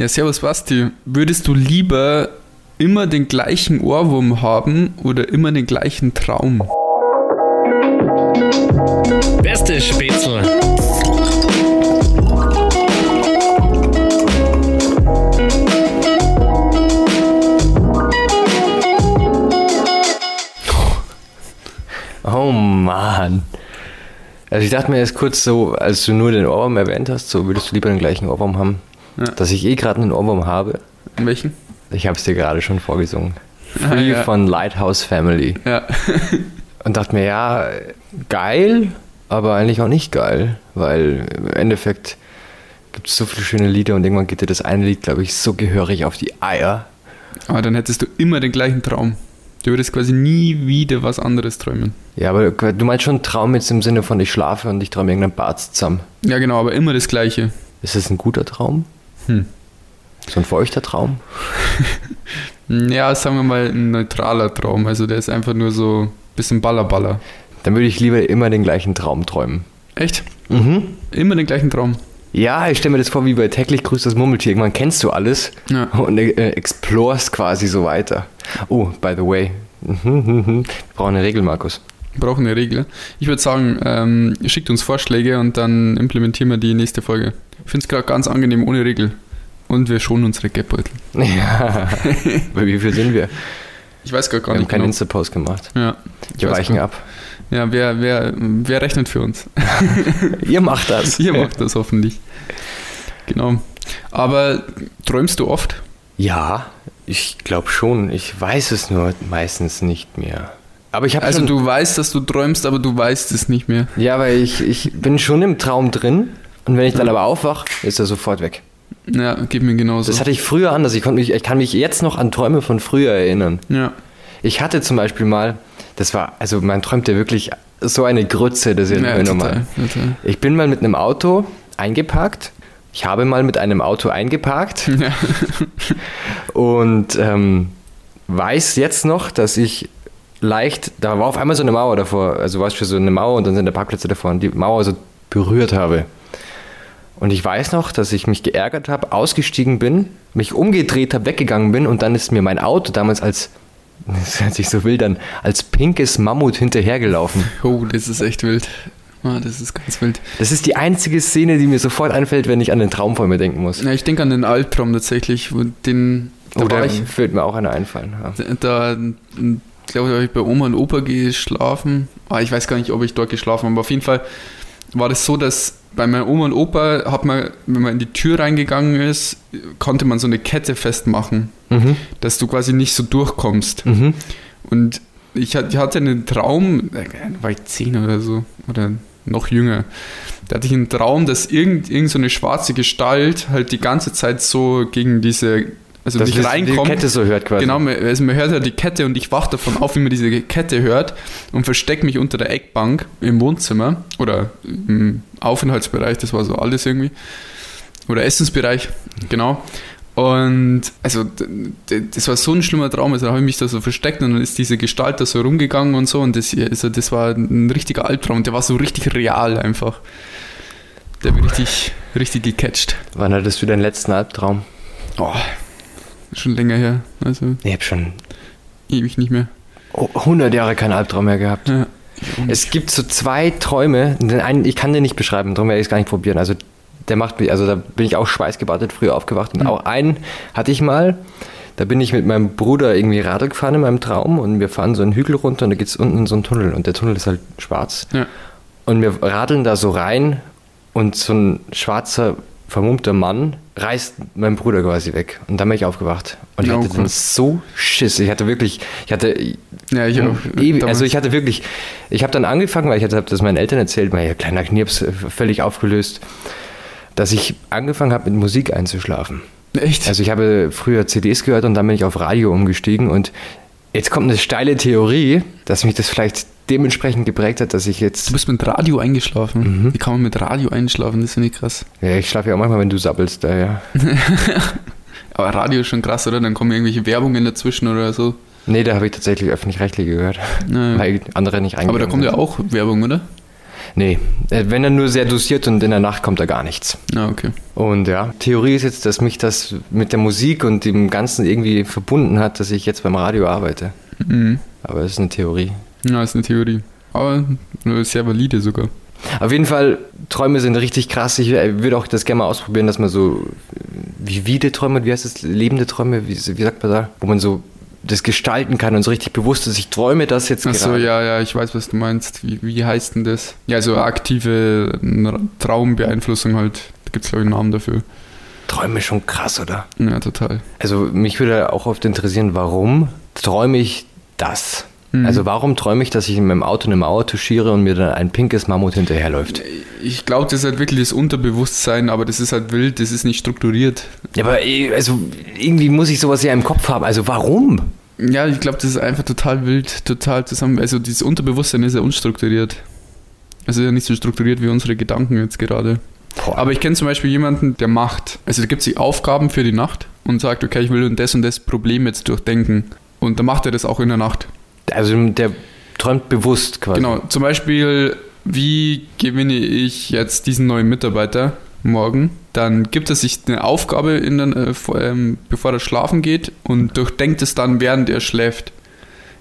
Ja, servus Basti. Würdest du lieber immer den gleichen Ohrwurm haben oder immer den gleichen Traum? Beste Spätzle. Oh Mann. Also ich dachte mir jetzt kurz so, als du nur den Ohrwurm erwähnt hast, so würdest du lieber den gleichen Ohrwurm haben, Ja. dass ich eh gerade einen Ohrwurm habe. In welchen? Ich habe es dir gerade schon vorgesungen. Ah, Free ja. von Lighthouse Family. Ja. Und dachte mir, ja, geil, aber eigentlich auch nicht geil, weil im Endeffekt gibt es so viele schöne Lieder und irgendwann geht dir das eine Lied, glaube ich, so gehörig auf die Eier. Aber dann hättest du immer den gleichen Traum. Du würdest quasi nie wieder was anderes träumen. Ja, aber du meinst schon Traum jetzt im Sinne von ich schlafe und ich träume irgendeinen Bart zusammen. Ja, genau, aber immer das Gleiche. Ist das ein guter Traum? Hm. So ein feuchter Traum? Ja, sagen wir mal ein neutraler Traum. Also der ist einfach nur so ein bisschen Ballerballer. Dann würde ich lieber immer den gleichen Traum träumen. Echt? Mhm. Immer den gleichen Traum. Ja, ich stelle mir das vor wie bei täglich grüßt das Murmeltier. Irgendwann kennst du alles Ja. und äh, explorst quasi so weiter. Oh, by the way. Wir brauchen eine Regel, Markus. Wir brauchen eine Regel. Ich würde sagen, ähm, schickt uns Vorschläge und dann implementieren wir die nächste Folge. Ich finde es gerade ganz angenehm ohne Regel. Und wir schonen unsere Geldbeutel. Ja. Bei wie viel sind wir? Ich weiß gar, gar Wir haben nicht keinen genau. Insta-Post gemacht. Ja, Wir weichen gar- ab. ja wer, wer, wer rechnet für uns? Ihr macht das. Ihr macht das hoffentlich. Genau. Aber träumst du oft? Ja, ich glaube schon. Ich weiß es nur meistens nicht mehr. Aber ich habe Also schon, du weißt, dass du träumst, aber du weißt es nicht mehr. Ja, weil ich, ich bin schon im Traum drin und wenn ich dann aber aufwache, ist er sofort weg. Ja, geht mir genauso. Das hatte ich früher anders. Ich, konnte mich, ich kann mich jetzt noch an Träume von früher erinnern. ja. Ich hatte zum Beispiel mal, das war, also man träumt ja wirklich so eine Grütze, das ist ja, ja normal. total. Ich bin mal mit einem Auto eingeparkt. Ich habe mal mit einem Auto eingeparkt Ja. und ähm, weiß jetzt noch, dass ich leicht, da war auf einmal so eine Mauer davor, also weißt du, so eine Mauer und dann sind da Parkplätze davor und die Mauer so berührt habe. Und ich weiß noch, dass ich mich geärgert habe, ausgestiegen bin, mich umgedreht habe, weggegangen bin und dann ist mir mein Auto damals als, das hört sich so wild an, als pinkes Mammut hinterhergelaufen. Oh, das ist echt wild. Ah, das ist ganz wild. Das ist die einzige Szene, die mir sofort einfällt, wenn ich an den Traum vor mir denken muss. Ja, ich denke an den Albtraum tatsächlich, wo den da Oder war ich, fällt mir auch einer einfallen. Ja. da, glaube ich, habe ich bei Oma und Opa geschlafen. Ah, ich weiß gar nicht, ob ich dort geschlafen habe, aber auf jeden Fall war das so, dass bei meiner Oma und Opa hat man, wenn man in die Tür reingegangen ist, konnte man so eine Kette festmachen, Mhm. dass du quasi nicht so durchkommst. Mhm. Und ich hat- ich hatte einen Traum, äh, da war ich zehn oder so, oder noch jünger. Da hatte ich einen Traum, dass irgend, irgend so eine schwarze Gestalt halt die ganze Zeit so gegen diese, also Dass nicht reinkommt. die Kette so hört quasi. Genau, man- also man hört ja die Kette und ich wach davon auf, wie man diese Kette hört und verstecke mich unter der Eckbank im Wohnzimmer oder im Aufenthaltsbereich, das war so alles irgendwie. Oder Essensbereich, genau. Und also das war so ein schlimmer Traum, also da habe ich mich da so versteckt und dann ist diese Gestalt da so rumgegangen und so und das, also das war ein richtiger Albtraum und der war so richtig real einfach. Der hat mich richtig, richtig gecatcht. Wann hattest du deinen letzten Albtraum? Oh, schon länger her, also Ich habe schon ewig nicht mehr. oh, 100 Jahre keinen Albtraum mehr gehabt. Ja. Es gibt so zwei Träume, den einen, ich kann den nicht beschreiben, darum werde ich es gar nicht probieren. Also der macht mich, also da bin ich auch schweißgebadet früher aufgewacht. Und auch einen hatte ich mal, da bin ich mit meinem Bruder irgendwie Radl gefahren in meinem Traum und wir fahren so einen Hügel runter und da geht es unten in so einen Tunnel und der Tunnel ist halt schwarz. Ja. Und wir radeln da so rein und so ein schwarzer, vermummter Mann reißt meinen Bruder quasi weg. Und dann bin ich aufgewacht. Und ich Oh hatte dann so Schiss. Ich hatte wirklich, ich hatte Ja, ich auch. Ewig, also ich hatte wirklich, ich habe dann angefangen, weil ich hatte das meinen Eltern erzählt, mein kleiner Knirps äh, völlig aufgelöst, dass ich angefangen habe mit Musik einzuschlafen. Echt? Also ich habe früher CDs gehört und dann bin ich auf Radio umgestiegen und jetzt kommt eine steile Theorie, dass mich das vielleicht dementsprechend geprägt hat, dass ich du jetzt, bist mit Radio eingeschlafen. Mhm. Wie kann man mit Radio einschlafen? Das finde ich krass. ja, ich schlafe ja auch manchmal, wenn du sabbelst, da, ja. Aber Radio ist schon krass, oder? Dann kommen irgendwelche Werbungen dazwischen oder so. Nee, da habe ich tatsächlich öffentlich-rechtlich gehört, Ja. weil andere nicht reingehen. Aber da kommt ja auch Werbung, oder? Nee, äh, wenn er nur sehr dosiert und in der Nacht kommt da gar nichts. Ja, okay. Und ja, Theorie ist jetzt, dass mich das mit der Musik und dem Ganzen irgendwie verbunden hat, dass ich jetzt beim Radio arbeite. Mhm. Aber das ist eine Theorie. Ja, ist eine Theorie. Aber eine sehr valide sogar. Auf jeden Fall, Träume sind richtig krass. Ich äh, würde auch das gerne mal ausprobieren, dass man so vivide Träume, wie heißt das, lebende Träume, wie, wie sagt man da, wo man so das gestalten kann und so richtig bewusst ist, ich träume das jetzt Achso, gerade. ja, ja, ich weiß, was du meinst. Wie, wie heißt denn das? Ja, so aktive Traumbeeinflussung halt. Da gibt es, glaube ich, einen Namen dafür. Träume schon krass, oder? Ja, total. Also mich würde auch oft interessieren, warum träume ich das? Mhm. Also warum träume ich, dass ich in meinem Auto eine Mauer touchiere und mir dann ein pinkes Mammut hinterherläuft? Ich glaube, das ist halt wirklich das Unterbewusstsein, aber das ist halt wild, das ist nicht strukturiert. Ja, aber eh, also irgendwie muss ich sowas ja im Kopf haben. Also warum? Ja, ich glaube, das ist einfach total wild, total zusammen. Also dieses Unterbewusstsein ist ja unstrukturiert. Also ja nicht so strukturiert wie unsere Gedanken jetzt gerade. Boah. Aber ich kenne zum Beispiel jemanden, der macht, also da gibt sich Aufgaben für die Nacht und sagt, okay, ich will das und das Problem jetzt durchdenken. Und dann macht er das auch in der Nacht. Also der träumt bewusst quasi. Genau, zum Beispiel, wie gewinne ich jetzt diesen neuen Mitarbeiter morgen? Dann gibt er sich eine Aufgabe, in den, äh, vor, ähm, bevor er schlafen geht und durchdenkt es dann, während er schläft.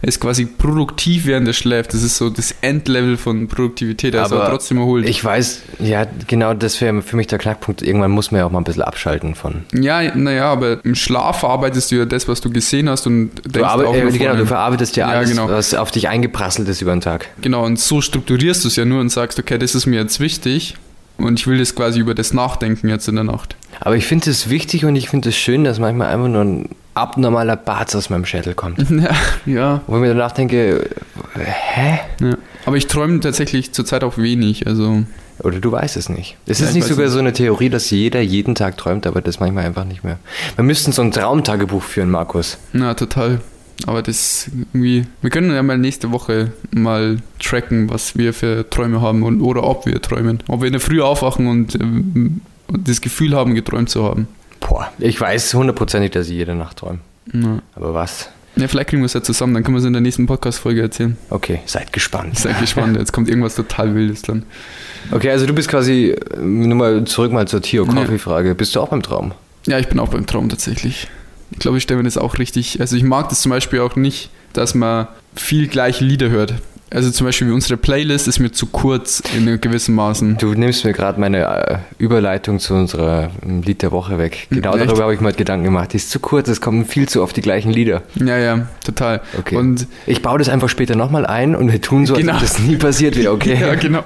Er ist quasi produktiv, während er schläft. Das ist so das Endlevel von Produktivität. Er ist aber trotzdem erholt. Ich weiß, ja, genau das wäre für mich der Knackpunkt. Irgendwann muss man ja auch mal ein bisschen abschalten von. ja, naja, aber im Schlaf verarbeitest du ja das, was du gesehen hast und denkst Du, arbe- auch äh, genau, du verarbeitest ja Ja, alles, genau. was auf dich eingeprasselt ist über den Tag. Genau, und so strukturierst du es ja nur und sagst, okay, das ist mir jetzt wichtig und ich will das quasi über das Nachdenken jetzt in der Nacht. Aber ich finde es wichtig und ich finde es schön, dass manchmal einfach nur ein abnormaler Barz aus meinem Schädel kommt. Ja, ja. Wo ich mir danach denke, hä? ja. Aber ich träume tatsächlich zurzeit auch wenig. Also, Oder du weißt es nicht. Es Ja, ist ich nicht sogar nicht. so eine Theorie, dass jeder jeden Tag träumt, aber das manchmal einfach nicht mehr. Wir müssten so ein Traumtagebuch führen, Markus. na, total. Aber das irgendwie. Wir können ja mal nächste Woche mal tracken, was wir für Träume haben und, oder ob wir träumen. Ob wir in der Früh aufwachen und, ähm, und das Gefühl haben, geträumt zu haben. Boah, ich weiß hundertprozentig, dass ich jede Nacht träume. Na. Aber was? Ja, vielleicht kriegen wir es ja zusammen, dann können wir es in der nächsten Podcast-Folge erzählen. Okay, seid gespannt. Seid gespannt, jetzt kommt irgendwas total Wildes dann. Okay, also du bist quasi, äh, nur mal zurück mal zur Theo Coffee-Frage. Bist du auch beim Traum? Ja, ich bin auch beim Traum tatsächlich. Ich glaube, ich stelle mir das auch richtig. Also ich mag das zum Beispiel auch nicht, dass man viel gleiche Lieder hört. Also zum Beispiel wie unsere Playlist ist mir zu kurz in einem gewissen Maßen. Du nimmst mir gerade meine äh, Überleitung zu unserer ähm, Lied der Woche weg. Genau Echt? darüber habe ich mir Gedanken gemacht. Die ist zu kurz, es kommen viel zu oft die gleichen Lieder. Ja, ja, total. Okay. Und Ich baue das einfach später nochmal ein und wir tun so, als Genau. ob das nie passiert wäre, okay? ja, genau.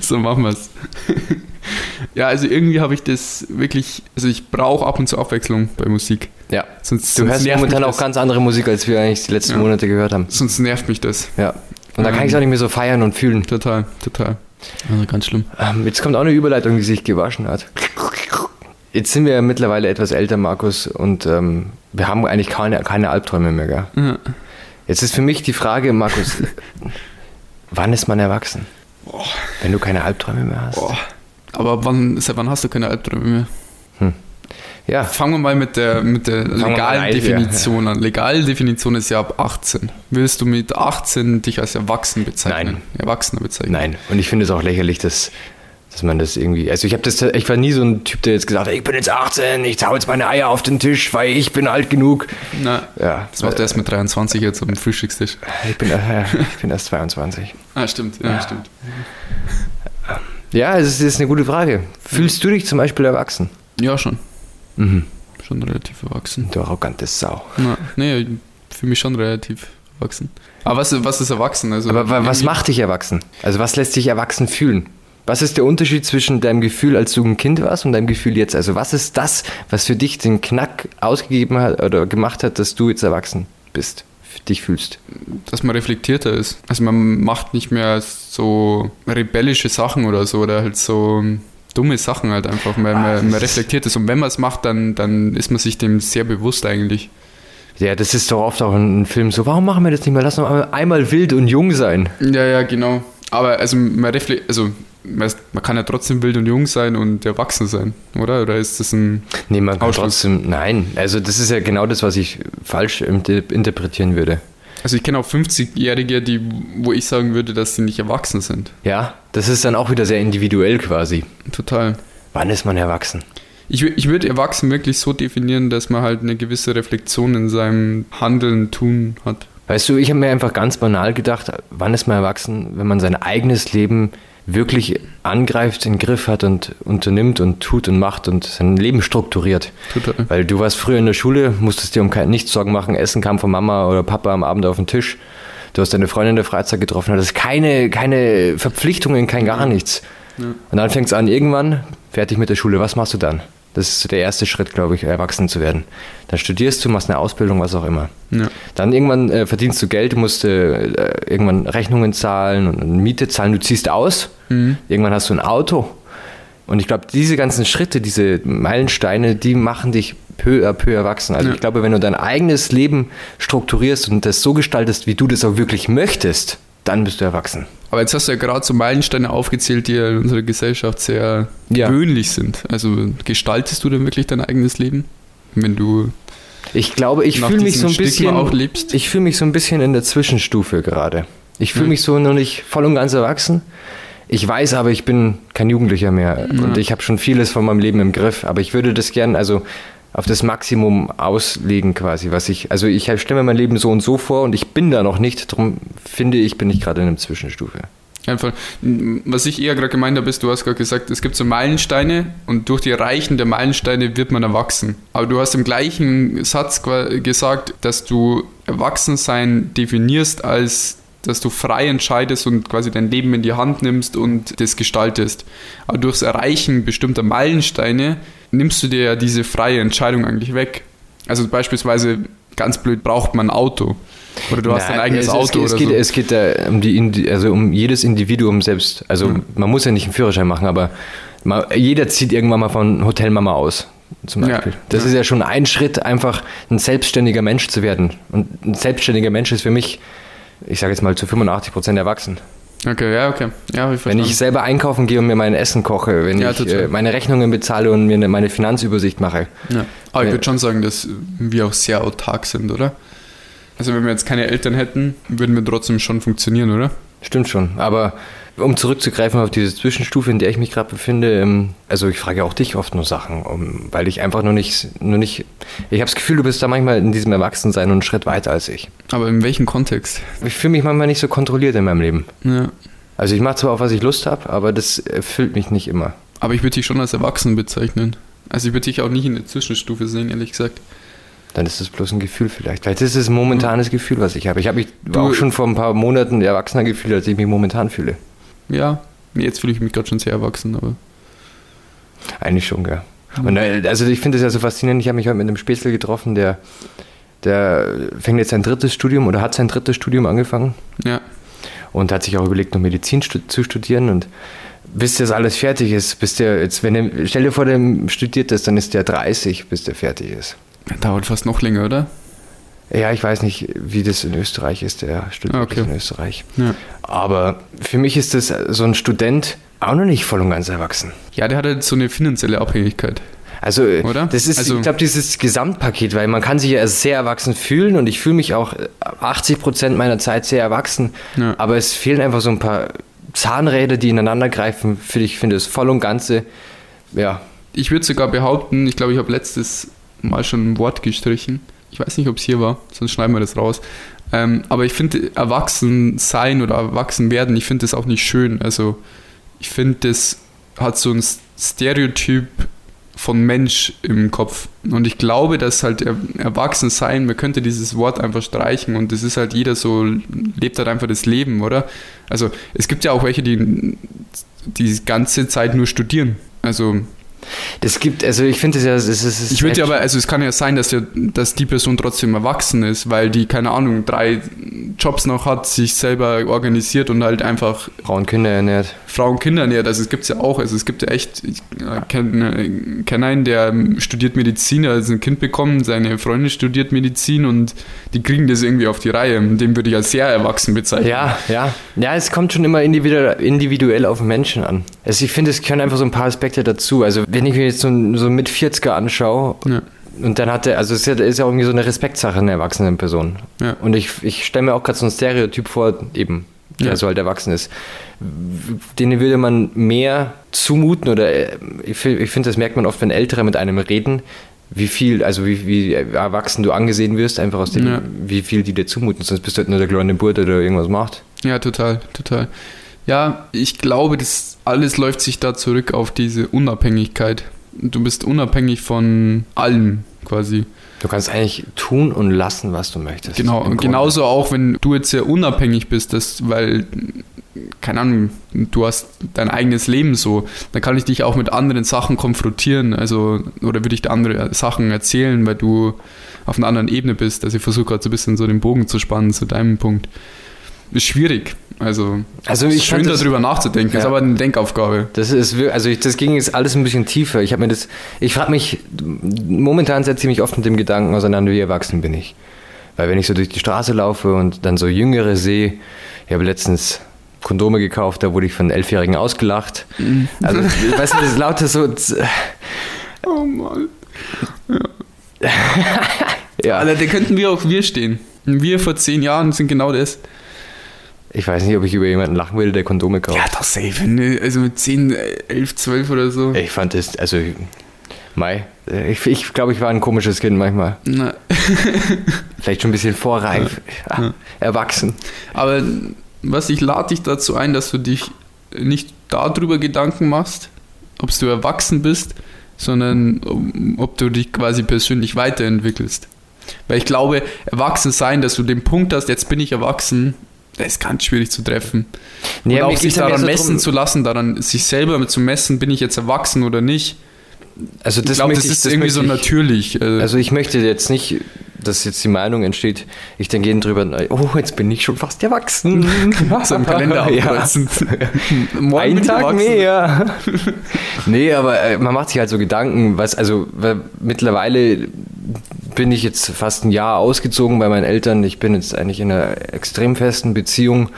So machen wir es. ja, also irgendwie habe ich das wirklich, also ich brauche ab und zu Abwechslung bei Musik. Ja. Sonst, Du sonst hörst momentan auch ganz andere Musik, als wir eigentlich die letzten Ja. Monate gehört haben. Sonst nervt mich das. Ja. Und da kann Ähm. ich es auch nicht mehr so feiern und fühlen. Total, total. Also ganz schlimm. Ähm, jetzt kommt auch eine Überleitung, die sich gewaschen hat. Jetzt sind wir ja mittlerweile etwas älter, Markus, und ähm, wir haben eigentlich keine, keine Albträume mehr. Gell? Ja. Jetzt ist für mich die Frage, Markus, wann ist man erwachsen? Wenn du keine Albträume mehr hast. Boah. Aber wann, seit wann hast du keine Albträume mehr? Ja, Fangen wir mal mit der, mit der legalen rein, Definition an. Legale Definition ist ja ab 18. Willst du mit 18 dich als erwachsen bezeichnen? Nein. Erwachsener bezeichnen? nein. Und ich finde es auch lächerlich, dass, dass man das irgendwie. Also ich habe das, ich war nie so ein Typ, der jetzt gesagt hat, ich bin jetzt 18, ich hau jetzt meine Eier auf den Tisch, weil ich bin alt genug. Na, Ja, das macht er erst mit 23 jetzt am Frühstückstisch. ich bin, äh, ich bin erst 22. Ah, stimmt, ja, stimmt. Ja, es ist, es ist eine gute Frage. Fühlst du dich zum Beispiel erwachsen? Ja, schon. Mhm. Schon relativ erwachsen. Du arrogante Sau. Na, nee, für mich schon relativ erwachsen. Aber was, was ist erwachsen? Also Aber wa- was macht dich erwachsen? Also was lässt dich erwachsen fühlen? Was ist der Unterschied zwischen deinem Gefühl, als du ein Kind warst, und deinem Gefühl jetzt? Also was ist das, was für dich den Knack ausgegeben hat oder gemacht hat, dass du jetzt erwachsen bist, dich fühlst? dass man reflektierter ist. Also man macht nicht mehr so rebellische Sachen oder so oder halt so dumme Sachen halt einfach, Ah, man, das man reflektiert ist. Und wenn man es macht, dann, dann ist man sich dem sehr bewusst eigentlich. Ja, das ist doch oft auch in einem Film so, warum machen wir das nicht mehr? Lass uns einmal- einmal wild und jung sein. Ja, ja, genau. Aber also man also man man kann ja trotzdem wild und jung sein und erwachsen sein, oder? Oder ist das ein Nee, man kann Ausschluss. trotzdem, nein, also das ist ja genau das, was ich falsch inter- interpretieren würde. Also ich kenne auch 50-Jährige, die, wo ich sagen würde, dass sie nicht erwachsen sind. Ja, das ist dann auch wieder sehr individuell quasi. Total. Wann ist man erwachsen? Ich, ich würde erwachsen wirklich so definieren, dass man halt eine gewisse Reflexion in seinem Handeln, Tun hat. Weißt du, ich habe mir einfach ganz banal gedacht, wann ist man erwachsen, wenn man sein eigenes Leben wirklich angreift, in den Griff hat und unternimmt und tut und macht und sein Leben strukturiert. Total. Weil du warst früher in der Schule, musstest dir um nichts Sorgen machen, Essen kam von Mama oder Papa am Abend auf den Tisch. Du hast deine Freundin in der Freizeit getroffen, hattest keine, keine Verpflichtungen, kein gar nichts. Und dann fängt es an, irgendwann, fertig mit der Schule, was machst du dann? Das ist so der erste Schritt, glaube ich, erwachsen zu werden. Dann studierst du, machst eine Ausbildung, was auch immer. Ja. Dann irgendwann äh, verdienst du Geld, du musst äh, irgendwann Rechnungen zahlen und, Miete zahlen, du ziehst aus. Irgendwann hast du ein Auto. Und ich glaube, diese ganzen Schritte, diese Meilensteine, die machen dich peu à peu erwachsen. Also Ja. ich glaube, wenn du dein eigenes Leben strukturierst und das so gestaltest, wie du das auch wirklich möchtest, dann bist du erwachsen. Aber jetzt hast du ja gerade so Meilensteine aufgezählt, die ja in unserer Gesellschaft sehr Ja. gewöhnlich sind. Also gestaltest du denn wirklich dein eigenes Leben? Wenn du Ich glaube, ich fühle mich so ein Stigma bisschen? Ich fühle mich so ein bisschen in der Zwischenstufe gerade. Ich fühle Ja. mich so noch nicht voll und ganz erwachsen. Ich weiß aber, ich bin kein Jugendlicher mehr und ich habe schon vieles von meinem Leben im Griff, aber ich würde das gern also auf das Maximum auslegen quasi, was ich also ich stelle mir mein Leben so und so vor und ich bin da noch nicht, darum finde ich, bin ich gerade in einer Zwischenstufe. einfach, was ich eher gerade gemeint habe, ist, du hast gerade gesagt, es gibt so Meilensteine und durch die Erreichen der Meilensteine wird man erwachsen. Aber du hast im gleichen Satz gesagt, dass du Erwachsensein definierst als dass du frei entscheidest und quasi dein Leben in die Hand nimmst und das gestaltest. Aber durchs Erreichen bestimmter Meilensteine nimmst du dir ja diese freie Entscheidung eigentlich weg. Also beispielsweise, ganz blöd, braucht man ein Auto. Oder du hast Nein, dein eigenes es, Auto es, oder geht, so. Es geht da um, die, also um jedes Individuum selbst. Also Mhm. man muss ja nicht einen Führerschein machen, aber man, jeder zieht irgendwann mal von Hotelmama aus. Zum Ja, Beispiel. Das ja. ist ja schon ein Schritt, einfach ein selbstständiger Mensch zu werden. Und ein selbstständiger Mensch ist für mich, ich sage jetzt mal zu 85 Prozent erwachsen. Okay, ja, okay. Ja, ich Wenn ich selber einkaufen gehe und mir mein Essen koche, wenn Ja, ich äh, meine Rechnungen bezahle und mir eine- meine Finanzübersicht mache. Ja. Aber ich würde schon sagen, dass wir auch sehr autark sind, oder? Also wenn wir jetzt keine Eltern hätten, würden wir trotzdem schon funktionieren, oder? Stimmt schon. Aber um zurückzugreifen auf diese Zwischenstufe, in der ich mich gerade befinde, ähm, also ich frage auch dich oft nur Sachen, um, weil ich einfach nur nicht, nur nicht, ich habe das Gefühl, du bist da manchmal in diesem Erwachsensein einen Schritt weiter als ich. Aber in welchem Kontext? Ich fühle mich manchmal nicht so kontrolliert in meinem Leben. Ja. Also ich mache zwar auf was ich Lust habe, aber das erfüllt mich nicht immer. Aber ich würde dich schon als erwachsen bezeichnen. Also ich würde dich auch nicht in der Zwischenstufe sehen, ehrlich gesagt. Dann ist das bloß ein Gefühl vielleicht. Vielleicht ist es ein momentanes Gefühl, was ich habe. Ich habe mich Du- auch schon vor ein paar Monaten erwachsener gefühlt, als ich mich momentan fühle. Ja, jetzt fühle ich mich gerade schon sehr erwachsen, aber Eigentlich schon, ja. Und äh, also ich finde es ja so faszinierend. Ich habe mich heute mit einem Spätzle getroffen, der, der fängt jetzt sein drittes Studium oder hat sein drittes Studium angefangen ja. und hat sich auch überlegt, noch Medizin zu studieren. Und bis das alles fertig ist, bis der jetzt, wenn er, stell dir vor, der studiert das, dann ist der 30, bis der fertig ist. Dauert fast noch länger, oder? Ja, ich weiß nicht, wie das in Österreich ist. Der studiert Ah, okay. in Österreich. Ja. Aber für mich ist das so ein Student auch noch nicht voll und ganz erwachsen. Ja, der hat halt so eine finanzielle Abhängigkeit. Also, Oder? das ist, Also- ich glaube, dieses Gesamtpaket, weil man kann sich ja sehr erwachsen fühlen und ich fühle mich auch 80 Prozent meiner Zeit sehr erwachsen, Ja. aber es fehlen einfach so ein paar Zahnräder, die ineinander greifen. Für ich finde es voll und ganze, ja, Ich würde sogar behaupten, ich glaube, ich habe letztes Mal schon ein Wort gestrichen. Ich weiß nicht, ob es hier war, sonst schneiden wir das raus. Ähm, aber ich finde, erwachsen sein oder erwachsen werden, ich finde das auch nicht schön. Also, ich finde, das hat so ein Stereotyp von Mensch im Kopf. Und ich glaube, dass halt er, erwachsen sein, man könnte dieses Wort einfach streichen und das ist halt jeder so, lebt halt einfach das Leben, oder? Also, es gibt ja auch welche, die die ganze Zeit nur studieren. Also, das gibt, also ich finde es ja, es ist, ich würde ja aber, also es kann ja sein, dass, der, dass die Person trotzdem erwachsen ist, weil die, keine Ahnung, drei Jobs noch hat, sich selber organisiert und halt einfach Frauen, Kinder Frauen, Kinder ernährt. Also es gibt es ja auch, also es gibt ja echt, ich kenne kenn einen, der studiert Medizin, der hat ein Kind bekommen, seine Freundin studiert Medizin und die kriegen das irgendwie auf die Reihe. Und Den würde ich als sehr erwachsen bezeichnen. Ja, ja. Ja, es kommt schon immer individuell, auf den Menschen an. Also ich finde, es können einfach so ein paar Aspekte dazu. Also wenn ich mir jetzt so, einen- so einen mit 40er anschaue, Ja. und dann hatte, also es ist ja, ist ja irgendwie so eine Respektsache einer erwachsenen Person. Ja. Und ich, ich stelle mir auch gerade so ein Stereotyp vor, eben, der Ja. so halt erwachsen ist. Denen würde man mehr zumuten oder äh, ich, fi- ich finde, das merkt man oft, wenn Ältere mit einem reden, wie viel, also wie, wie erwachsen du angesehen wirst, einfach aus dem, Ja. wie viel die dir zumuten. Sonst bist du halt nur der kleine Burt, der irgendwas macht. Ja, total, total. Ja, ich glaube, das alles läuft sich da zurück auf diese Unabhängigkeit. Du bist unabhängig von allem quasi. Du kannst eigentlich tun und lassen, was du möchtest. Genau, und genauso auch, wenn du jetzt sehr unabhängig bist, das, weil, keine Ahnung, du hast dein eigenes Leben so, dann kann ich dich auch mit anderen Sachen konfrontieren, also, oder würde ich dir andere Sachen erzählen, weil du auf einer anderen Ebene bist. Also ich versuche gerade so ein bisschen so den Bogen zu spannen zu deinem Punkt. Ist schwierig. Also, Also ist ich schön das- darüber nachzudenken, ist Ja. aber eine Denkaufgabe. Das ist also ich, das ging jetzt alles ein bisschen tiefer. Ich habe mir das, ich frage mich momentan sehr ziemlich oft mit dem Gedanken auseinander, wie erwachsen bin ich. Weil wenn ich so durch die Straße laufe und dann so Jüngere sehe, ich habe letztens Kondome gekauft, da wurde ich von Elfjährigen ausgelacht. Also, weißt du, das ist lauter so, Oh Mann. ja, Alter, da könnten wir auch wir stehen. Wir vor zehn Jahren sind genau das. Ich weiß nicht, ob ich über jemanden lachen würde, der Kondome kauft. Ja, das safe. ne? Also mit 10, 11, 12 oder so. Ich fand das, also, Mai, ich, ich glaube, ich war ein komisches Kind manchmal. Na, Vielleicht schon ein bisschen vorreif, ja. erwachsen. aber was ich lade dich dazu ein, dass du dich nicht darüber Gedanken machst, ob du erwachsen bist, sondern ob du dich quasi persönlich weiterentwickelst. Weil ich glaube, erwachsen sein, dass du den Punkt hast, jetzt bin ich erwachsen, das ist ganz schwierig zu treffen. Nee, und auch sich daran so messen drum- zu lassen, daran sich selber zu messen, bin ich jetzt erwachsen oder nicht. Also ich glaube, das ist irgendwie so ich- natürlich. äh, Also ich möchte jetzt nicht, dass jetzt die Meinung entsteht, ich denke jeden drüber, oh, jetzt bin ich schon fast erwachsen. so im Kalender ja. abkreuzen. Morgen Ein Tag mehr. nee, aber äh, man macht sich halt so Gedanken, was, also weil mittlerweile bin ich jetzt fast ein Jahr ausgezogen bei meinen Eltern. Ich bin jetzt eigentlich in einer extrem festen Beziehung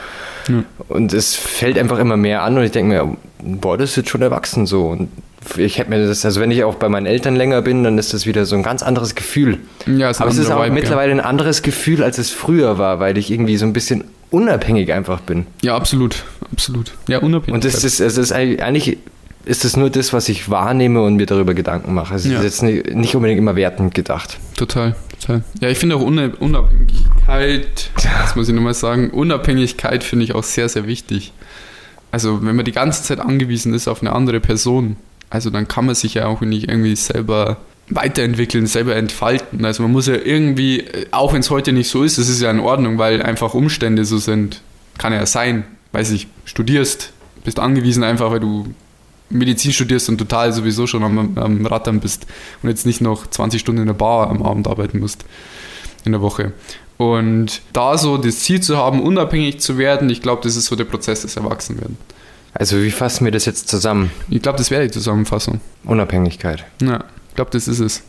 Ja. und es fällt einfach immer mehr an und ich denke mir, boah, das ist jetzt schon erwachsen so. Und ich hätte mir das, also wenn ich auch bei meinen Eltern länger bin, dann ist das wieder so ein ganz anderes Gefühl. Ja, ein Aber es ist auch Vibe, mittlerweile ein anderes Gefühl, als es früher war, weil ich irgendwie so ein bisschen unabhängig einfach bin. Ja, absolut, absolut. Ja, unabhängig. Und das ist, es ist eigentlich ist es nur das, was ich wahrnehme und mir darüber Gedanken mache. Es Ja. ist jetzt nicht, nicht unbedingt immer wertend gedacht. Total, total. Ja, ich finde auch Una- Unabhängigkeit, das muss ich nochmal sagen, Unabhängigkeit finde ich auch sehr, sehr wichtig. Also, wenn man die ganze Zeit angewiesen ist auf eine andere Person, also dann kann man sich ja auch nicht irgendwie selber weiterentwickeln, selber entfalten. Also man muss ja irgendwie, auch wenn es heute nicht so ist, das ist ja in Ordnung, weil einfach Umstände so sind. Kann ja sein, weiß ich, studierst, bist angewiesen einfach, weil du Medizin studierst und total sowieso schon am, am Rattern bist und jetzt nicht noch 20 Stunden in der Bar am Abend arbeiten musst in der Woche. Und da so das Ziel zu haben, unabhängig zu werden, ich glaube, das ist so der Prozess des Erwachsenwerden. Also wie fassen wir das jetzt zusammen? Ich glaube, das wäre die Zusammenfassung. Unabhängigkeit. Ja, ich glaube, das ist es.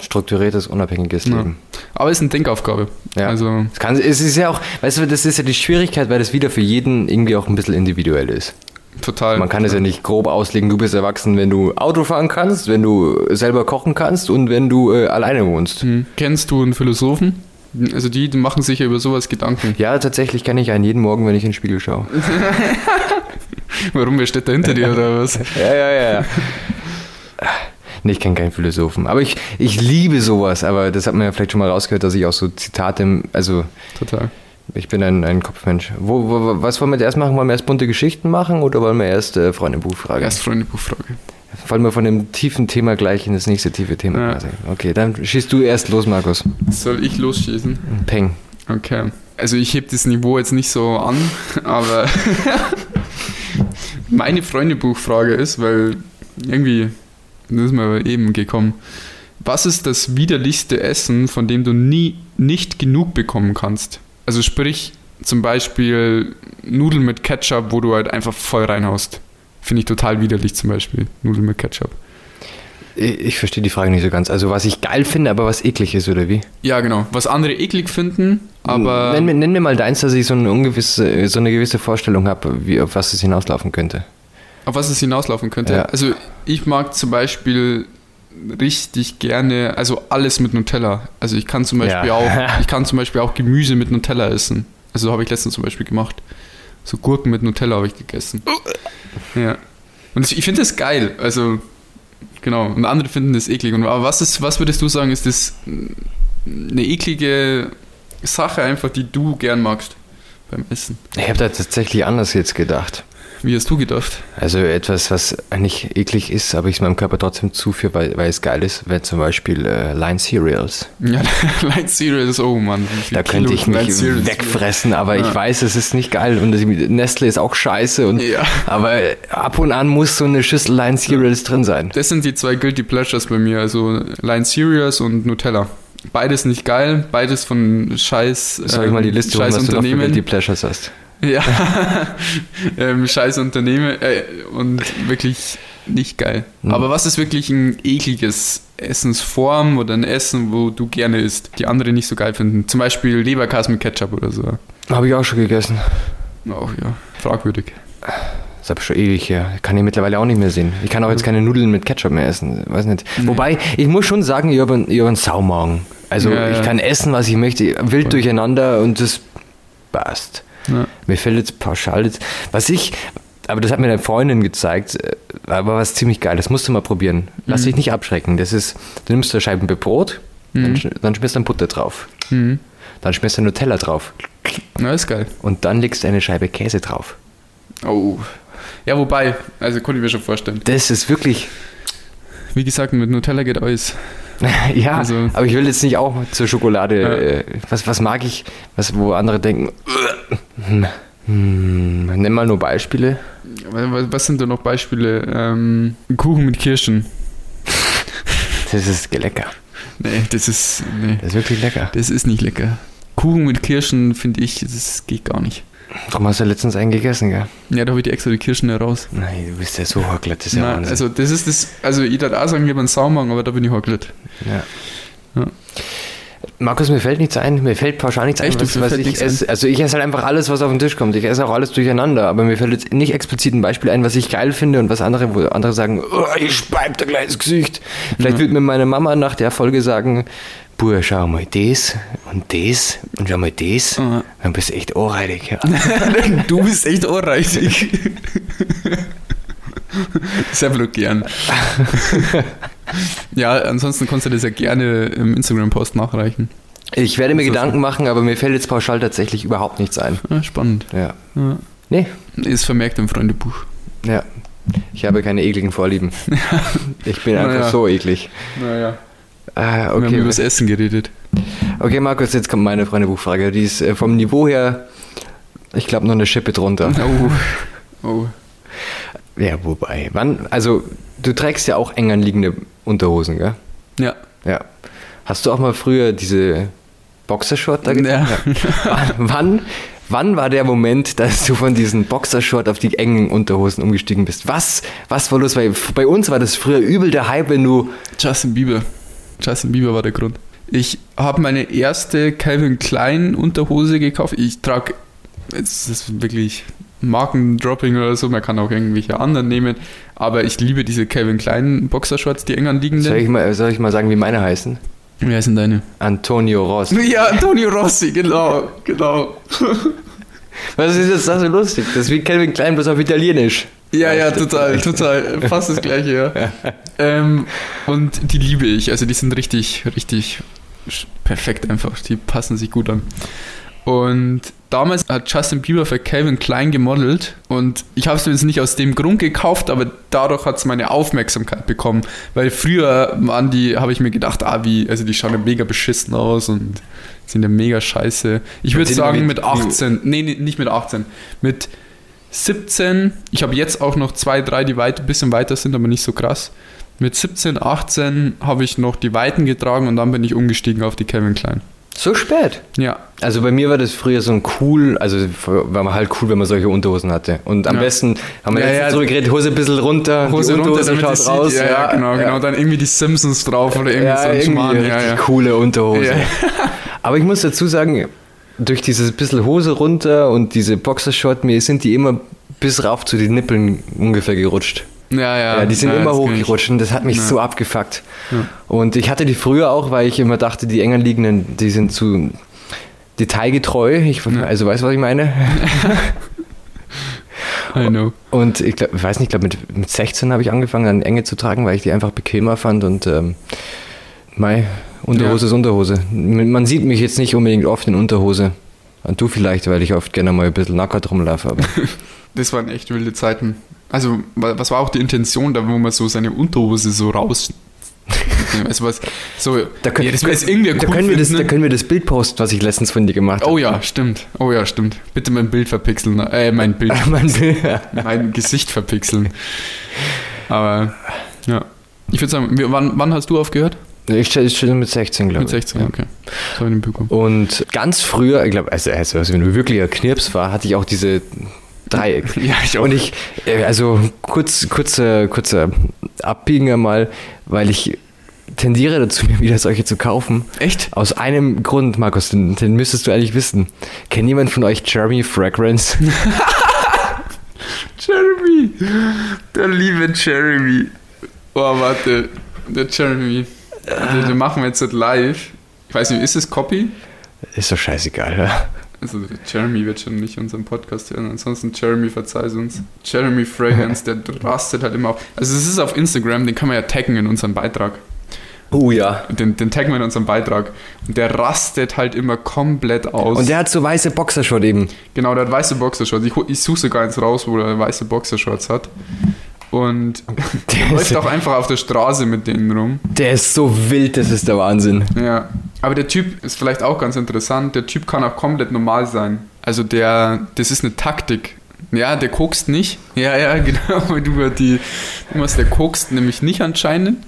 Strukturiertes, unabhängiges Ja. Leben. Aber es ist eine Denkaufgabe. Ja. Also, Es, kann, es ist ja auch, weißt du, das ist ja die Schwierigkeit, weil das wieder für jeden irgendwie auch ein bisschen individuell ist. total. Man kann es ja nicht grob auslegen, du bist erwachsen, wenn du Auto fahren kannst, wenn du selber kochen kannst und wenn du äh, alleine wohnst. Hm. Kennst du einen Philosophen? Also die, die machen sich ja über sowas Gedanken. Ja, tatsächlich kenne ich einen jeden Morgen, wenn ich in den Spiegel schaue. Warum, wer steht da hinter dir oder was? Ja, ja, ja. Nee, ich kenne keinen Philosophen. Aber ich, ich liebe sowas. Aber das hat man ja vielleicht schon mal rausgehört, dass ich auch so Zitate, also Total. ich bin ein, ein Kopfmensch. Wo, wo, was wollen wir jetzt erst machen? Wollen wir erst bunte Geschichten machen oder wollen wir erst äh, Freunde-Buchfrage? Erst Freundebuchfrage. Wollen wir von dem tiefen Thema gleich in das nächste tiefe Thema Ja. quasi? Okay, dann schießt du erst los, Markus. Soll ich losschießen? Peng. Okay. Also ich heb das Niveau jetzt nicht so an, aber meine Freundebuchfrage ist, weil irgendwie das ist mir eben gekommen. Was ist das widerlichste Essen, von dem du nie nicht genug bekommen kannst? Also sprich zum Beispiel Nudeln mit Ketchup, wo du halt einfach voll reinhaust. Finde ich total widerlich zum Beispiel, Nudeln mit Ketchup. Ich, verstehe die Frage nicht so ganz. Also was ich geil finde, aber was eklig ist, oder wie? Ja, genau. Was andere eklig finden, aber... Nenn, mir- nenn mir mal deins, dass ich so eine, ungewisse, so eine gewisse Vorstellung habe, wie, auf was es hinauslaufen könnte. Auf was es hinauslaufen könnte. Ja. Also ich mag zum Beispiel richtig gerne, also alles mit Nutella. Also ich kann zum Beispiel Ja. auch, ich kann zum Beispiel auch Gemüse mit Nutella essen. Also habe ich letztens zum Beispiel gemacht. So Gurken mit Nutella habe ich gegessen. Ja. Und ich finde das geil. Also genau. Und andere finden das eklig. Und aber was ist, was würdest du sagen, ist das eine eklige Sache einfach, die du gern magst beim Essen? Ich habe da tatsächlich anders jetzt gedacht. Wie hast du gedacht? Also etwas, was eigentlich eklig ist, aber ich es meinem Körper trotzdem zuführe, weil, weil es geil ist, wäre zum Beispiel äh, Line Cereals. Ja, Light Cereals, oh Mann. Da könnte Kilo ich mich wegfressen, aber Ja. ich weiß, es ist nicht geil und Nestle ist auch scheiße. Und, Ja. Aber ab und an muss so eine Schüssel Line Cereals drin sein. Das sind die zwei Guilty Pleasures bei mir, also Line Cereals und Nutella. Beides nicht geil, beides von scheiß Soll ich mal die ähm, Liste scheiß was du noch für. Guilty Pleasures hast? Ja, ähm, scheiß Unternehmen äh, und wirklich nicht geil. Mhm. Aber was ist wirklich ein ekliges Essensform oder ein Essen, wo du gerne isst, die andere nicht so geil finden? Zum Beispiel Leberkas mit Ketchup oder so. Habe ich auch schon gegessen. Auch ja, fragwürdig. Das habe ich schon ewig her. Kann ich mittlerweile auch nicht mehr sehen. Ich kann auch jetzt keine Nudeln mit Ketchup mehr essen. Weiß nicht. Wobei, ich muss schon sagen, ich habe einen, ich hab einen Saumagen. Also Ja, ich ja. kann essen, was ich möchte. Wild durcheinander und das passt. Ja. Mir fällt jetzt pauschal jetzt, was ich, aber das hat mir eine Freundin gezeigt, äh, aber was ziemlich geil, das musst du mal probieren. Lass Mhm. dich nicht abschrecken. Das ist, du nimmst eine Scheibe Brot, dann, sch- dann schmierst du dann Butter drauf. Mhm. Dann schmierst du Nutella drauf. Na, ist geil. Und dann legst du eine Scheibe Käse drauf. Oh. Ja, wobei, also konnte ich mir schon vorstellen. Das ist wirklich, Wie gesagt, mit Nutella geht alles. ja, Also- aber ich will jetzt nicht auch zur Schokolade, Ja. äh, was, was mag ich, was, wo andere denken, hm, hm, nenn mal nur Beispiele. Was sind da noch Beispiele? Ähm, Kuchen mit Kirschen. Das ist lecker. Nee, das ist. Nee, Das ist wirklich lecker. das ist nicht lecker. Kuchen mit Kirschen finde ich, das geht gar nicht. Darum hast du letztens einen gegessen, gell? Ja, da habe ich die extra die Kirschen heraus. Nein, du bist ja so hocklet, das ist ja Nein, Wahnsinn. also das ist das, also ich würde auch sagen, ich habe einen Saumagen, aber da bin ich hocklet. Ja. Ja. Markus, mir fällt nichts ein, mir fällt pauschal nichts Echt? ein, was, Dir was ich nichts esse. Also ich esse halt einfach alles, was auf den Tisch kommt. Ich esse auch alles durcheinander, aber mir fällt jetzt nicht explizit ein Beispiel ein, was ich geil finde und was andere, wo andere sagen, oh, ich speib da gleich ins Gesicht. Vielleicht wird mir meine Mama nach der Folge sagen, Buh, schau mal das und das und schau mal das. Ja. Dann bist du echt ohrreidig. Ja. du bist echt ohrreichig. Sehr bloß gern. ja, ansonsten kannst du das ja gerne im Instagram-Post nachreichen. Ich werde mir Das Gedanken machen, aber mir fällt jetzt pauschal tatsächlich überhaupt nichts ein. Ja, spannend. Ja. Ja. Nee, Ist vermerkt im Freundebuch. ja. Ich habe keine ekligen Vorlieben. Ich bin einfach Naja. so eklig. Naja. Ah, Wir haben über okay. das Essen geredet. okay, Markus, jetzt kommt meine Freundebuchfrage. Die ist äh, vom Niveau her, ich glaube, noch eine Schippe drunter. Oh. Oh. Ja, wobei. Wann, also, du trägst ja auch eng anliegende Unterhosen, gell? Ja. Ja. Hast du auch mal früher diese Boxershort da Ja. getragen? wann, wann war der Moment, dass du von diesen Boxershort auf die engen Unterhosen umgestiegen bist? Was, was war los? Weil bei uns war das früher übel der Hype, wenn du. Justin Bieber. Justin Bieber war der Grund. Ich habe meine erste Calvin Klein Unterhose gekauft. Ich trage, es ist wirklich Markendropping oder so, man kann auch irgendwelche anderen nehmen, aber ich liebe diese Calvin Klein Boxershorts, die eng Soll ich mal, soll ich mal sagen, wie meine heißen? Ist denn deine? Antonio Ross. Ja, Antonio Rossi, genau, genau. Was ist jetzt da so lustig? Das ist wie Calvin Klein, bloß auf Italienisch. Ja, ja, total, total. Fast das gleiche, ja. ähm, und die liebe ich. Also die sind richtig, richtig perfekt einfach. Die passen sich gut an. Und damals hat Justin Bieber für Calvin Klein gemodelt und ich habe es mir jetzt nicht aus dem Grund gekauft, aber dadurch hat es meine Aufmerksamkeit bekommen. Weil früher waren die, habe ich mir gedacht, ah, wie, also die schauen ja mega beschissen aus und sind ja mega scheiße. Ich würde sagen mit wie- 18, nee, nee, nicht mit 18, mit 17, ich habe jetzt auch noch zwei, drei, die weit, ein bisschen weiter sind, aber nicht so krass. Mit 17, 18 habe ich noch die Weiten getragen und dann bin ich umgestiegen auf die Calvin Klein. So spät. Ja, Also bei mir war das früher so ein cool, also war man halt cool, wenn man solche Unterhosen hatte. Und am Ja. besten haben wir Ja, jetzt ja. zurückgeredet, Hose ein bisschen runter, Hose runter, Unterhose damit schaut raus. Ja, ja, genau, genau. Dann irgendwie die Simpsons drauf oder irgendwie Ja, so ein Schmarrn. Ja, ja. coole Unterhose. Aber ich muss dazu sagen, durch dieses bisschen Hose runter und diese Boxershort, mir sind die immer bis rauf zu den Nippeln ungefähr gerutscht. Ja, ja. Ja, die sind ja, immer hochgerutscht und das hat mich Ja. so abgefuckt. Und ich hatte die früher auch, weil ich immer dachte, die enger liegenden, die sind zu detailgetreu. Ich, Also weißt du, was ich meine? I know. Und ich, glaub, ich weiß nicht, ich glaube mit, mit 16 habe ich angefangen, dann enge zu tragen, weil ich die einfach bequemer fand und ähm, mei, Unterhose ist Unterhose. Man sieht mich jetzt nicht unbedingt oft in Unterhose. Und du vielleicht, weil ich oft gerne mal ein bisschen nackert rumlaufe. Das waren echt wilde Zeiten. Also, wa- was war auch die Intention da, wo man so seine Unterhose so raus. also was, so, da, können- ja, das jetzt irgendwie da, cool können wir das, da ne? können wir das Bild posten, was ich letztens von dir gemacht habe. Oh ja, stimmt. Oh ja, stimmt. Bitte mein Bild verpixeln. Äh, mein Bild, Mein Bild. mein Gesicht verpixeln. Aber, ja. Ich würde sagen, wann, wann hast du aufgehört? Ich stelle schon mit 16, glaube Mit ich. 16, Ja. okay. Ich nicht bekommen. Und ganz früher, ich glaube, also, also wenn du wirklicher Knirps war, hatte ich auch diese Dreieck. Ja, ich auch. Und ich, äh, also kurz, kurzer, kurzer Abbiegen einmal, weil ich tendiere dazu, mir wieder solche zu kaufen. Echt? Aus einem Grund, Markus, den, den müsstest du eigentlich wissen. Kennt jemand von euch Jeremy Fragrance? Jeremy! Der liebe Jeremy. Oh, warte. Der Jeremy. Den, den machen wir jetzt halt live. Ich weiß nicht, ist es Copy? Ist doch scheißegal. Ja? Also Jeremy wird schon nicht unseren Podcast hören. Ansonsten Jeremy verzeih uns. Jeremy Fragrance, der rastet halt immer auf. Also es ist auf Instagram, den kann man ja taggen in unserem Beitrag. Oh ja. Den, den taggen wir in unserem Beitrag. Und der rastet halt immer komplett aus. Und der hat so weiße Boxershort eben. Genau, der hat weiße Boxershorts. Ich, ich suche sogar eins raus, wo er weiße Boxershorts hat. Und der läuft auch einfach auf der Straße mit denen rum. Der ist so wild, das ist der Wahnsinn. Ja. Aber der Typ ist vielleicht auch ganz interessant. Der Typ kann auch komplett normal sein. Also der, das ist eine Taktik. Ja, der kokst nicht. Ja, ja, genau. weil Du über die, was der kokst nämlich nicht anscheinend.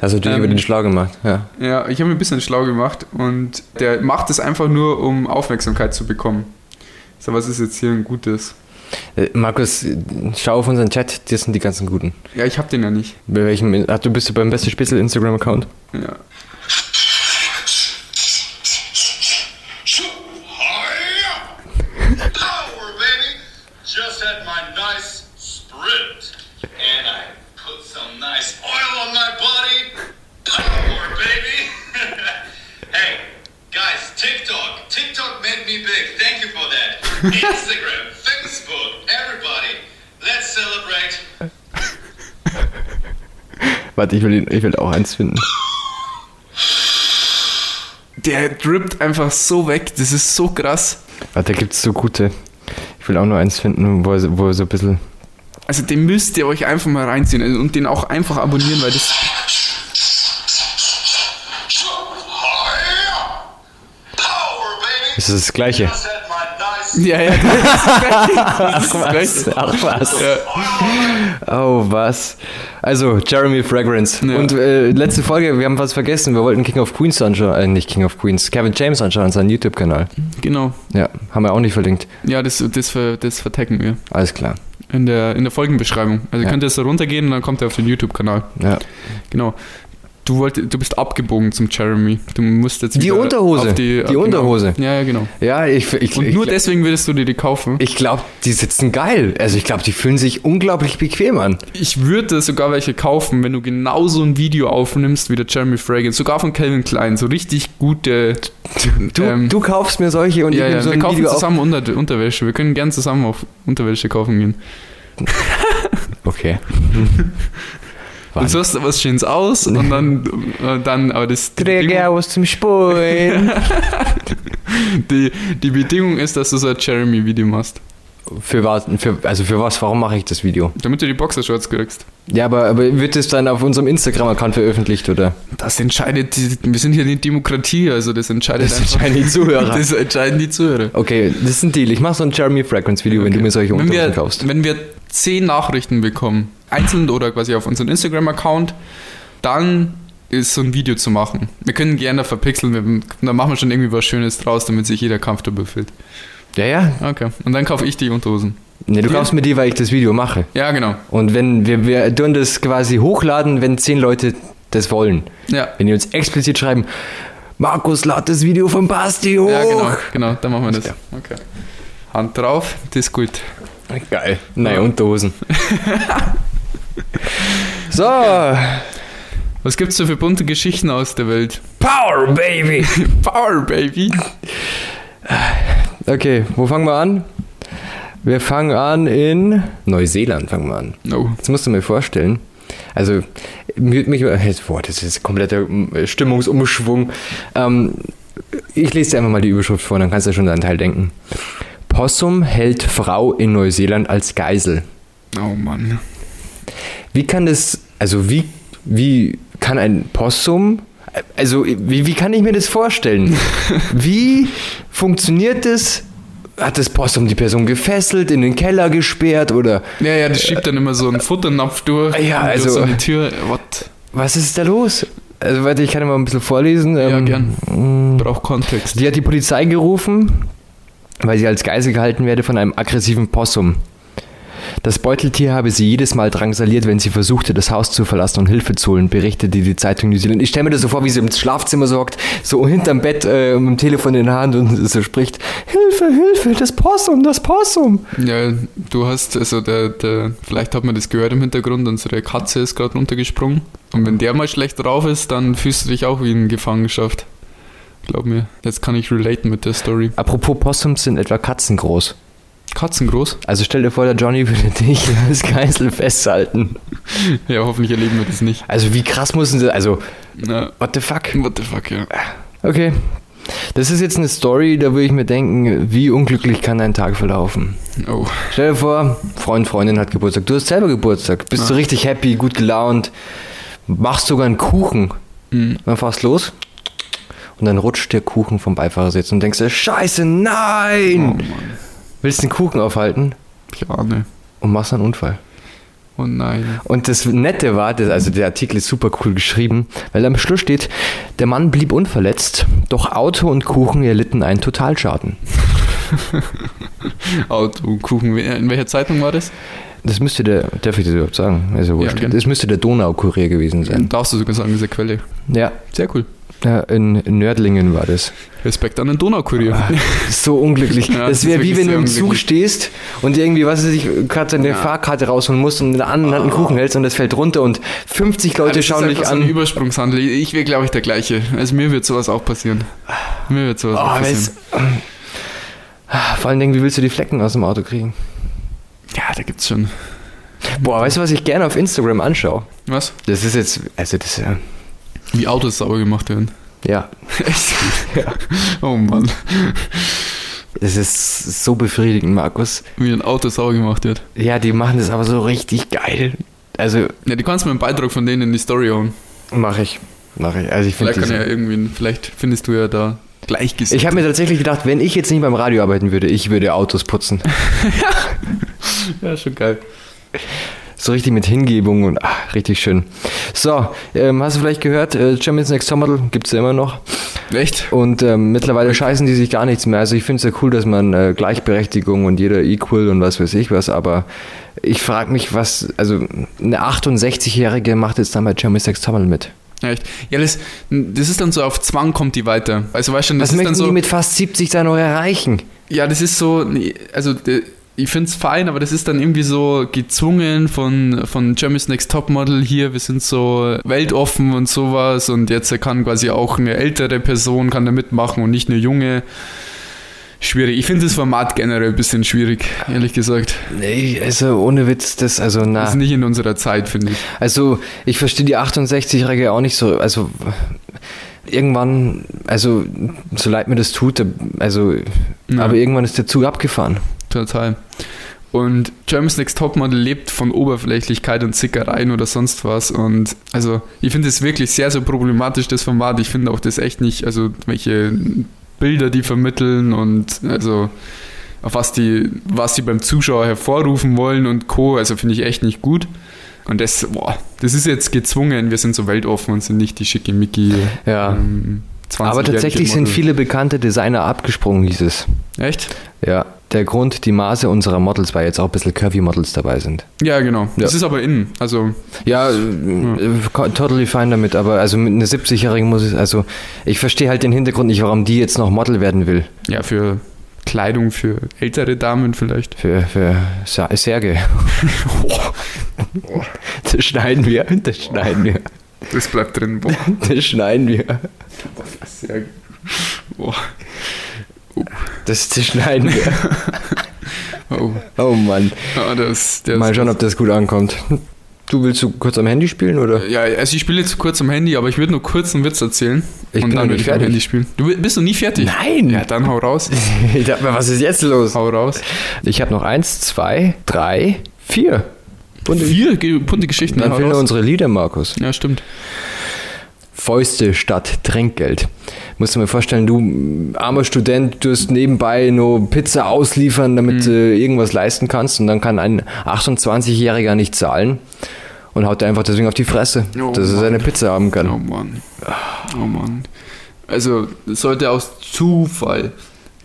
Also du Ähm. über den Schlau gemacht, ja. Ja, ich habe mir ein bisschen schlau gemacht und der macht es einfach nur, um Aufmerksamkeit zu bekommen. So, was ist jetzt hier ein gutes? Äh, Markus, schau auf unseren Chat, das sind die ganzen Guten. Ja, ich habe den ja nicht. Bei welchem, ach, du bist beim Beste Spitzel Instagram-Account? Ja. Power, Warte, ich will, ich will auch eins finden. Der drippt einfach so weg, das ist so krass. Warte, da gibt es so gute. Ich will auch nur eins finden, wo er, so- wo er so ein bisschen. Also den müsst ihr euch einfach mal reinziehen also, und den auch einfach abonnieren, weil das. Power, baby! Das ist das Gleiche. Ja, ja, das ist gleich. Ach was. Ja. Oh, was. Also, Jeremy Fragrance. Ja. Und äh, letzte Folge, wir haben was vergessen. Wir wollten King of Queens anschauen. Äh, nicht King of Queens. Kevin James anschauen, seinen YouTube-Kanal. Genau. Ja, haben wir auch nicht verlinkt. Ja, das, das, ver, das vertecken wir Alles klar. in der, in der Folgenbeschreibung. Also Ja. könnt ihr jetzt da runtergehen und dann kommt er auf den YouTube-Kanal. Ja. Genau. Du, wollt, du bist abgebogen zum Jeremy. Du musst jetzt Die Unterhose. Auf die, Die Unterhose. Ja, ja, genau. Ja, ich, ich, Und ich, nur deswegen würdest du dir die kaufen. Ich glaube, die sitzen geil. Also ich glaube, die fühlen sich unglaublich bequem an. Ich würde sogar welche kaufen, wenn du genauso ein Video aufnimmst wie der Jeremy Fragrance, sogar von Calvin Klein, so richtig gute. Du, Ähm, du kaufst mir solche und ja, ich ja, so wir ein kaufen Video zusammen Unter Unterwäsche. Wir können gern zusammen auf Unterwäsche kaufen gehen. Okay. Und so hast du was Schönes aus und dann, äh, dann aber das, Träger Bedingung, aus dem Spulen. die, die Bedingung ist, dass du so ein Jeremy-Video machst, für was? Für, also für was? Warum mache ich das Video? damit du die Boxershorts kriegst. Ja, aber, aber wird es dann auf unserem Instagram-Account veröffentlicht, oder? Das entscheidet, die, wir sind hier in der Demokratie, also das entscheidet Das entscheiden die Zuhörer. Das entscheiden die Zuhörer. Okay, das ist ein Deal. Ich mache so ein Jeremy Fragrance-Video, wenn du mir solche Unterhosen kaufst. wenn wir zehn Nachrichten bekommen, einzeln oder quasi auf unseren Instagram-Account, dann ist so ein Video zu machen. Wir können gerne verpixeln, wir, dann machen wir schon irgendwie was Schönes draus, damit sich jeder comfortable fühlt. Ja, ja. Okay, und dann kaufe ich die Unterhosen. Nee, du Ja. kaufst mir die, weil ich das Video mache. Ja, genau. Und wenn wir, wir tun das quasi hochladen, wenn zehn Leute das wollen. Ja, Wenn die uns explizit schreiben, Markus, lad das Video von Basti hoch. ja genau, genau, dann machen wir das. klar. Okay. Hand drauf, das ist gut. Geil. Nein, Unterhosen. So, Was gibt's so für bunte Geschichten aus der Welt? Power Baby. Power, Baby! Okay, wo fangen wir an? Wir fangen an in Neuseeland, fangen wir an. No. Das musst du mir vorstellen. Also, mich, boah, das ist kompletter äh, Stimmungsumschwung. Ähm, ich lese dir einfach mal die Überschrift vor, dann kannst du schon deinen Teil denken. Possum hält Frau in Neuseeland als Geisel. Oh Mann. Wie kann das, also wie, wie kann ein Possum, also wie, wie kann ich mir das vorstellen? wie funktioniert das? Hat das Possum die Person gefesselt, in den Keller gesperrt oder Ja, ja, das schiebt dann immer so einen Futternapf durch. Ja, und durch also- So eine Tür. What? was ist da los? Also warte, ich kann mal ein bisschen vorlesen. Ja, Ähm, gern. Braucht Kontext. Die hat die Polizei gerufen, weil sie als Geisel gehalten werde von einem aggressiven Possum. Das Beuteltier habe sie jedes Mal drangsaliert, wenn sie versuchte, das Haus zu verlassen und Hilfe zu holen, berichtete die Zeitung New Zealand. Ich stelle mir das so vor, wie sie im Schlafzimmer sorgt, so hinterm Bett äh, mit dem Telefon in der Hand und so spricht: Hilfe, Hilfe, das Possum, das Possum. Ja, du hast, also der, der, vielleicht hat man das gehört im Hintergrund, unsere Katze ist gerade runtergesprungen. Und wenn der mal schlecht drauf ist, dann fühlst du dich auch wie in Gefangenschaft. Glaub mir, jetzt kann ich relaten mit der Story. Apropos Possums sind etwa Katzen groß. Katzen groß? Also stell dir vor, der Johnny würde dich als Geisel festhalten. Ja, hoffentlich erleben wir das nicht. Also wie krass müssen sie, also Na, what the fuck? what the fuck, ja. Okay. Das ist jetzt eine Story, da würde ich mir denken, wie unglücklich kann ein Tag verlaufen. Oh, Stell dir vor, Freund, Freundin hat Geburtstag. Du hast selber Geburtstag. Bist du richtig happy, gut gelaunt. Machst sogar einen Kuchen. Mhm. Dann fährst los. Und dann rutscht der Kuchen vom Beifahrersitz und denkst dir, Scheiße, nein! oh. Willst den Kuchen aufhalten Ja, ne. und machst einen Unfall. Oh nein. Und das Nette war, das, also der Artikel ist super cool geschrieben, weil am Schluss steht, der Mann blieb unverletzt, doch Auto und Kuchen erlitten einen Totalschaden. Auto, Kuchen. In welcher Zeitung war das? Das müsste der, darf ich das überhaupt sagen? Also gern. das müsste der Donaukurier gewesen sein. Darfst du sogar sagen, diese Quelle. Ja, Sehr cool. Ja in, in Nördlingen war das. Respekt an den Donaukurier. So unglücklich. Ja, das wäre ist wie wenn du im Zug stehst und irgendwie, was weiß ich, gerade deine Fahrkarte rausholen musst und in der anderen Hand einen Kuchen hältst und das fällt runter und 50 Leute Ah, schauen ist dich einfach so ein an. Übersprungshandel. Ich wäre, glaube ich, der gleiche. Also mir wird sowas auch passieren. Mir wird sowas Oh, auch passieren. vor allen Dingen, wie willst du die Flecken aus dem Auto kriegen? Ja, da gibt's schon. Boah, weißt du, was ich gerne auf Instagram anschaue? Was? Das ist jetzt, also das, äh, Wie Autos sauber gemacht werden. ja, Echt? Oh Mann. das ist so befriedigend, Markus. Wie ein Auto sauber gemacht wird. Ja, die machen das aber so richtig geil. Also, Ja, du kannst mir einen Beitrag von denen in die Story hauen. mache ich, mache ich. Also ich Vielleicht kann ja irgendwie, vielleicht findest du ja da gleichgesinnt. Ich habe mir tatsächlich gedacht, wenn ich jetzt nicht beim Radio arbeiten würde, ich würde Autos putzen. ja, schon geil. So richtig mit Hingebung und ach, richtig schön. So, ähm, hast du vielleicht gehört, äh, Germany's Next Topmodel gibt es ja immer noch. Echt? Und ähm, mittlerweile scheißen die sich gar nichts mehr. Also ich finde es ja cool, dass man äh, Gleichberechtigung und jeder equal und was weiß ich was, aber ich frage mich, was, also eine 68-Jährige macht jetzt dann bei Germany's Next Topmodel mit. Echt? Ja, das, das ist dann so auf Zwang kommt die weiter. Also weißt du, das Was ist möchten dann so. die mit fast 70 da noch erreichen? Ja, das ist so, also ich finde es fein, aber das ist dann irgendwie so gezwungen von, von Germany's Next Topmodel hier, wir sind so weltoffen und sowas und jetzt kann quasi auch eine ältere Person kann da mitmachen und nicht eine junge. Schwierig. Ich finde das Format generell ein bisschen schwierig, ehrlich gesagt. Nee, also ohne Witz, das, also na. Das ist nicht in unserer Zeit, finde ich. Also ich verstehe die 68-Jährige auch nicht so. Also irgendwann, also so leid mir das tut, also Ja. aber irgendwann ist der Zug abgefahren. Total. Und Germany's Next Topmodel lebt von Oberflächlichkeit und Zickereien oder sonst was. Und also ich finde es wirklich sehr, sehr problematisch, das Format. Ich finde auch das echt nicht, also welche Bilder die vermitteln und also auf was die, was die beim Zuschauer hervorrufen wollen und Co. Also finde ich echt nicht gut. Und das, boah, das ist jetzt gezwungen. Wir sind so weltoffen und sind nicht die schickimicki. Ja. Ähm, 20 Aber tatsächlich sind viele bekannte Designer abgesprungen, hieß es. Echt? Ja. Der Grund, die Maße unserer Models, weil jetzt auch ein bisschen Curvy-Models dabei sind. Ja, genau. Das Ja. ist aber innen. Also Ja, äh, totally fine damit, aber also mit einer 70-Jährigen muss es, also ich verstehe halt den Hintergrund nicht, warum die jetzt noch Model werden will. Ja, für Kleidung für ältere Damen vielleicht. Für, für Sa- Särge. Das schneiden wir, das schneiden wir, Das bleibt drin. Boah, das schneiden wir. sehr Boah. Das, das schneiden wir. Oh. Oh Mann. Ja, das, der Mal schauen, ob das gut ankommt. Du willst du kurz am Handy spielen oder? Ja, also ich spiele jetzt kurz am Handy, aber ich würde nur kurz einen Witz erzählen. Ich und bin dann nicht würde ich am fertig. Handy spielen. Du bist noch nie fertig? Nein. Ja, dann hau raus. Ich dachte mir, was ist jetzt los? hau raus. Ich habe noch eins, zwei, drei, vier. Vier ge- bunte Geschichten. Dann fehlen unsere Lieder, Markus. Ja, stimmt. Fäuste statt Trinkgeld. Musst du mir vorstellen, du armer Student, du hast nebenbei nur Pizza ausliefern, damit Mhm. du irgendwas leisten kannst und dann kann ein 28-Jähriger nicht zahlen und haut dir einfach deswegen auf die Fresse, Oh dass er Mann. seine Pizza haben kann. Oh Mann. Oh Mann. Also, sollte aus Zufall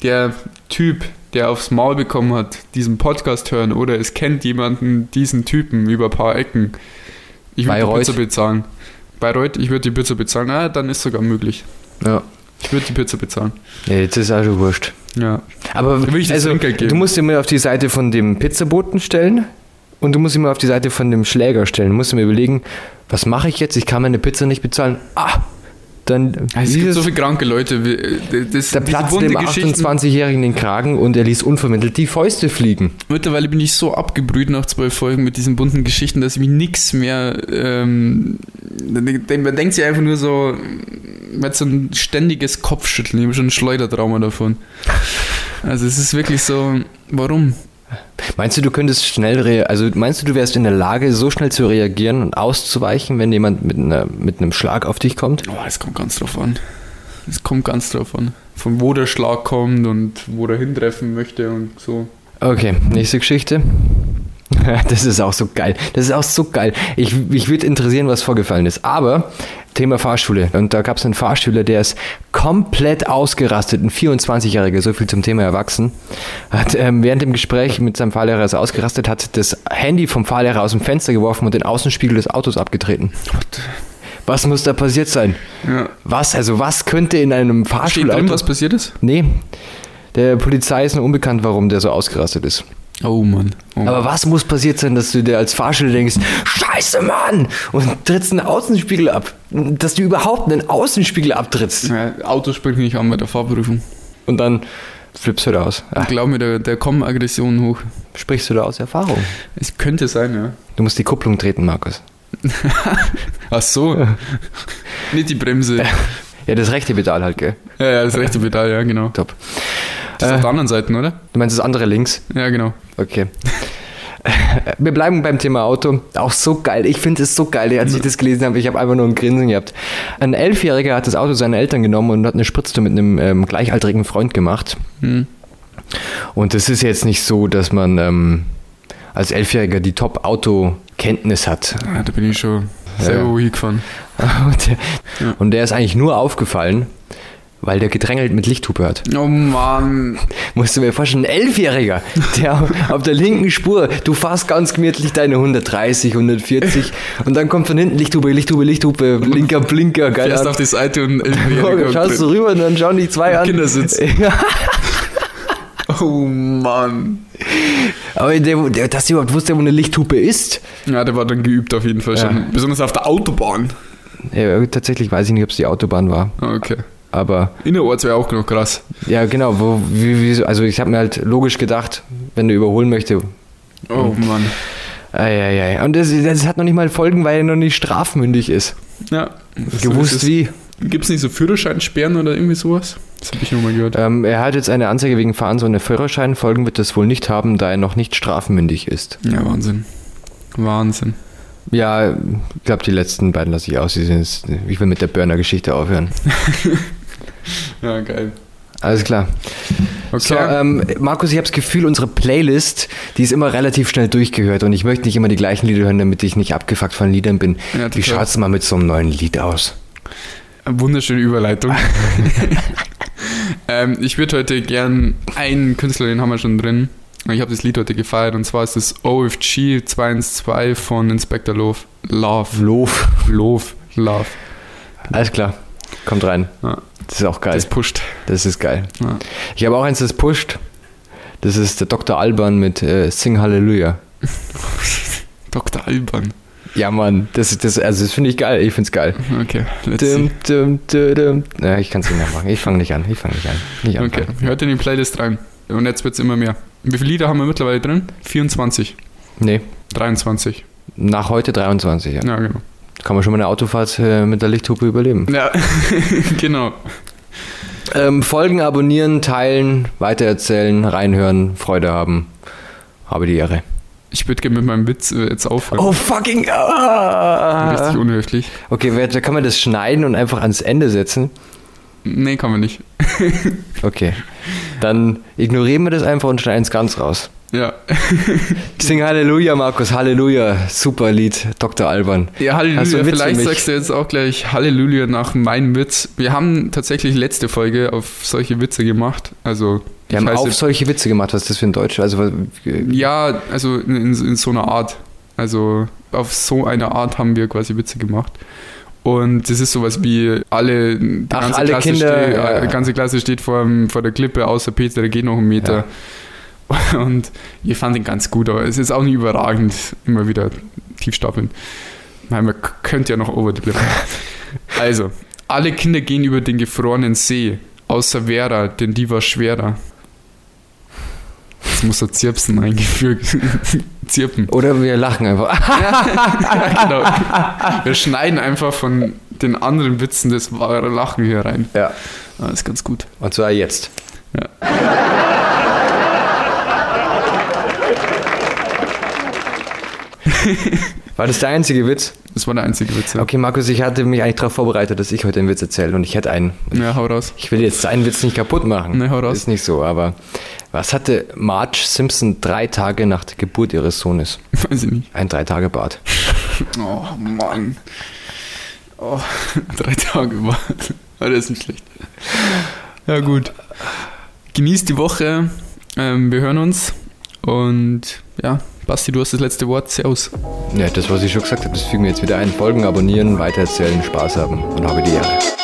der Typ, der aufs Maul bekommen hat, diesen Podcast hören oder es kennt jemanden diesen Typen über ein paar Ecken. Ich würde die? Pizza bezahlen. Bayreuth, ich würde die Pizza bezahlen. Ah, dann ist sogar möglich. Ja. Ich würde die Pizza bezahlen. ja, jetzt ist auch schon wurscht. Ja. Aber also, du musst dir mal auf die Seite von dem Pizzaboten stellen und du musst dich mal auf die Seite von dem Schläger stellen. Du musst dir mal überlegen, was mache ich jetzt? Ich kann meine Pizza nicht bezahlen. Ah, dann Es gibt so viele kranke Leute. äh, Das, platzt bunte dem Geschichten- 28-Jährigen den Kragen und er ließ unvermittelt die Fäuste fliegen. Mittlerweile bin ich so abgebrüht nach zwölf Folgen mit diesen bunten Geschichten, dass ich mich nichts mehr. Ähm, man denkt sich einfach nur so, man hat so ein ständiges Kopfschütteln. Ich habe schon ein Schleudertrauma davon. Also es ist wirklich so, warum? Meinst du, du könntest schnell also meinst du, du wärst in der Lage, so schnell zu reagieren und auszuweichen, wenn jemand mit, einer, mit einem Schlag auf dich kommt? Oh, das kommt ganz drauf an. Es kommt ganz drauf an. Von wo der Schlag kommt und wo er hintreffen möchte und so. Okay, nächste Geschichte. Das ist auch so geil. Das ist auch so geil. Ich, mich würde interessieren, was vorgefallen ist. Aber Thema Fahrschule. Und da gab es einen Fahrschüler, der ist komplett ausgerastet, ein 24-Jähriger, so viel zum Thema Erwachsen. Hat ähm, während dem Gespräch mit seinem Fahrlehrer ist er ausgerastet, hat das Handy vom Fahrlehrer aus dem Fenster geworfen und den Außenspiegel des Autos abgetreten. Was muss da passiert sein? Ja. Was? Also was könnte in einem Steht drin, Fahrschulauto... was passiert ist? Nee, der Polizei ist noch unbekannt, warum der so ausgerastet ist. Oh Mann. Oh. Aber was muss passiert sein, dass du dir als Fahrschüler denkst, Scheiße, Mann! Und trittst einen Außenspiegel ab. Dass du überhaupt einen Außenspiegel abtrittst. ja, Auto springt nicht an bei der Fahrprüfung. Und dann flippst du da aus. Ach, Glaub mir, da, da kommen Aggressionen hoch. sprichst du da aus Erfahrung? Es könnte sein, ja. Du musst die Kupplung treten, Markus. Ach so. Nicht die Bremse. Ja, das rechte Pedal halt, gell? Ja, ja, das rechte Pedal, ja, genau. Top. Das ist Äh. auf der anderen Seite, oder? Du meinst das andere links? Ja, genau. Okay. Wir bleiben beim Thema Auto. Auch so geil. Ich finde es so geil. Als ich das gelesen habe, ich habe einfach nur ein Grinsen gehabt. Ein Elfjähriger hat das Auto seiner Eltern genommen und hat eine Spritztour mit einem ähm, gleichaltrigen Freund gemacht. Hm. Und es ist jetzt nicht so, dass man ähm, als Elfjähriger die Top-Auto-Kenntnis hat. Ah, da bin ich schon selber Ja. wohin gefahren. Und der, und der ist eigentlich nur aufgefallen, weil der gedrängelt mit Lichthupe hat. Oh Mann. Musst du mir vorstellen, ein Elfjähriger, der auf der linken Spur, du fährst ganz gemütlich deine 130, 140 und dann kommt von hinten Lichthupe, Lichthupe, Lichthupe, Blinker, Blinker, geil. Fährst auf die Seite und Dann schaust du rüber und dann schauen die zwei an. Kindersitz. Ja, Oh Mann. aber der, der, dass der überhaupt wusste, wo eine Lichthupe ist. Ja, der war dann geübt auf jeden Fall schon. Ja. Besonders auf der Autobahn. Ja, tatsächlich weiß ich nicht, ob es die Autobahn war. Ah, Okay. Aber Innerorts wäre auch noch krass. ja, genau. Wo, wie, wie, so- also ich habe mir halt logisch gedacht, wenn du überholen möchte. Oh Mann. Eieiei. Und das, das hat noch nicht mal Folgen, weil er noch nicht strafmündig ist. Ja. Gewusst wie. Gibt es nicht so Führerscheinsperren oder irgendwie sowas? Das habe ich nur mal gehört. Ähm, er hat jetzt eine Anzeige wegen Fahrens ohne Führerschein. Folgen wird das wohl nicht haben, da er noch nicht strafmündig ist. Ja, Wahnsinn. Wahnsinn. Ja, ich glaube, die letzten beiden lasse ich aus. Sind ich will mit der Burner-Geschichte aufhören. Ja, geil. Alles klar. Okay. So, ähm, Markus, ich habe das Gefühl, unsere Playlist, die ist immer relativ schnell durchgehört und ich möchte nicht immer die gleichen Lieder hören, damit ich nicht abgefuckt von Liedern bin. Ja, Wie total. schaut's mal mit so einem neuen Lied aus? Wunderschöne Überleitung. ähm, ich würde heute gern einen Künstler, den haben wir schon drin. Ich habe das Lied heute gefeiert und zwar ist das OFG 212 von Inspector Love. Love. Loof. Love. Love. Alles klar. Kommt rein. Ja, Das ist auch geil. das pusht. Das ist geil. Ja. Ich habe auch eins, das pusht. Das ist der Dr. Alban mit äh, Sing Hallelujah. Dr. albern. Ja, Mann, das, das, also das finde ich geil. Ich finde es geil. Okay, let's see. Dum, dum, dum. Ja, ich kann es nicht mehr machen. Ich fange nicht an. Ich fange nicht an. Nicht Okay, hört in die Playlist rein. Und jetzt wird es immer mehr. Wie viele Lieder haben wir mittlerweile drin? 24, Nee, 23. nach heute 23. Ja. Ja, genau. Kann man schon mal eine Autofahrt äh, mit der Lichthupe überleben. Ja, genau. Ähm, Folgen abonnieren, teilen, weitererzählen, reinhören, Freude haben. Habe die Ehre. Ich würde gerne mit meinem Witz äh, jetzt aufhören. Oh, fucking. Ah. Richtig unhöflich. Okay, wer- da kann man das schneiden und einfach ans Ende setzen. Nee, kann man nicht. Okay. Dann ignorieren wir das einfach und schneiden es ganz raus. Ja. Sing Halleluja, Markus, Halleluja. Super Lied, Dr. Alban. Ja, Halleluja. Vielleicht sagst du jetzt auch gleich Halleluja nach meinem Witz. Wir haben tatsächlich letzte Folge auf solche Witze gemacht. Also, Wir ich haben auf solche Witze gemacht. Was ist das für ein Deutsch? Also, Ja, also in, in, so einer Art. Also auf so eine Art haben wir quasi Witze gemacht. Und das ist sowas wie alle, die Ach, ganze, alle Klasse Kinder, steht, ja. äh, ganze Klasse steht vor, vor der Klippe, außer Peter, der geht noch einen Meter. Und ich fand ihn ganz gut, aber es ist auch nicht überragend, immer wieder tief stapeln. Nein, man könnte ja noch over the. Also, alle Kinder gehen über den gefrorenen See, außer Vera, denn die war schwerer. Jetzt muss er Zirpsen eingefügt. Zirpen. oder wir lachen einfach. Ja, genau. Wir schneiden einfach von den anderen Witzen das wahre Lachen hier rein. Ja. Ah, ist ganz gut. Und zwar jetzt. Ja. War das der einzige Witz? Das war der einzige Witz. Ja, Okay, Markus, ich hatte mich eigentlich darauf vorbereitet, dass ich heute einen Witz erzähle und ich hätte einen. ja hau raus. Ich will jetzt seinen Witz nicht kaputt machen. Nee, hau raus. Ist nicht so, aber was hatte Marge Simpson drei Tage nach der Geburt ihres Sohnes? Weiß ich nicht. Ein Drei-Tage-Bad. Oh, Mann. Oh, drei Tage. Aber das ist nicht schlecht. Ja, gut. Genießt die Woche. Ähm, wir hören uns. Und ja, Basti, du hast das letzte Wort. Servus. Ja, das, was ich schon gesagt habe, das fügen wir jetzt wieder ein. Folgen, abonnieren, weitererzählen, Spaß haben und habe die Ehre.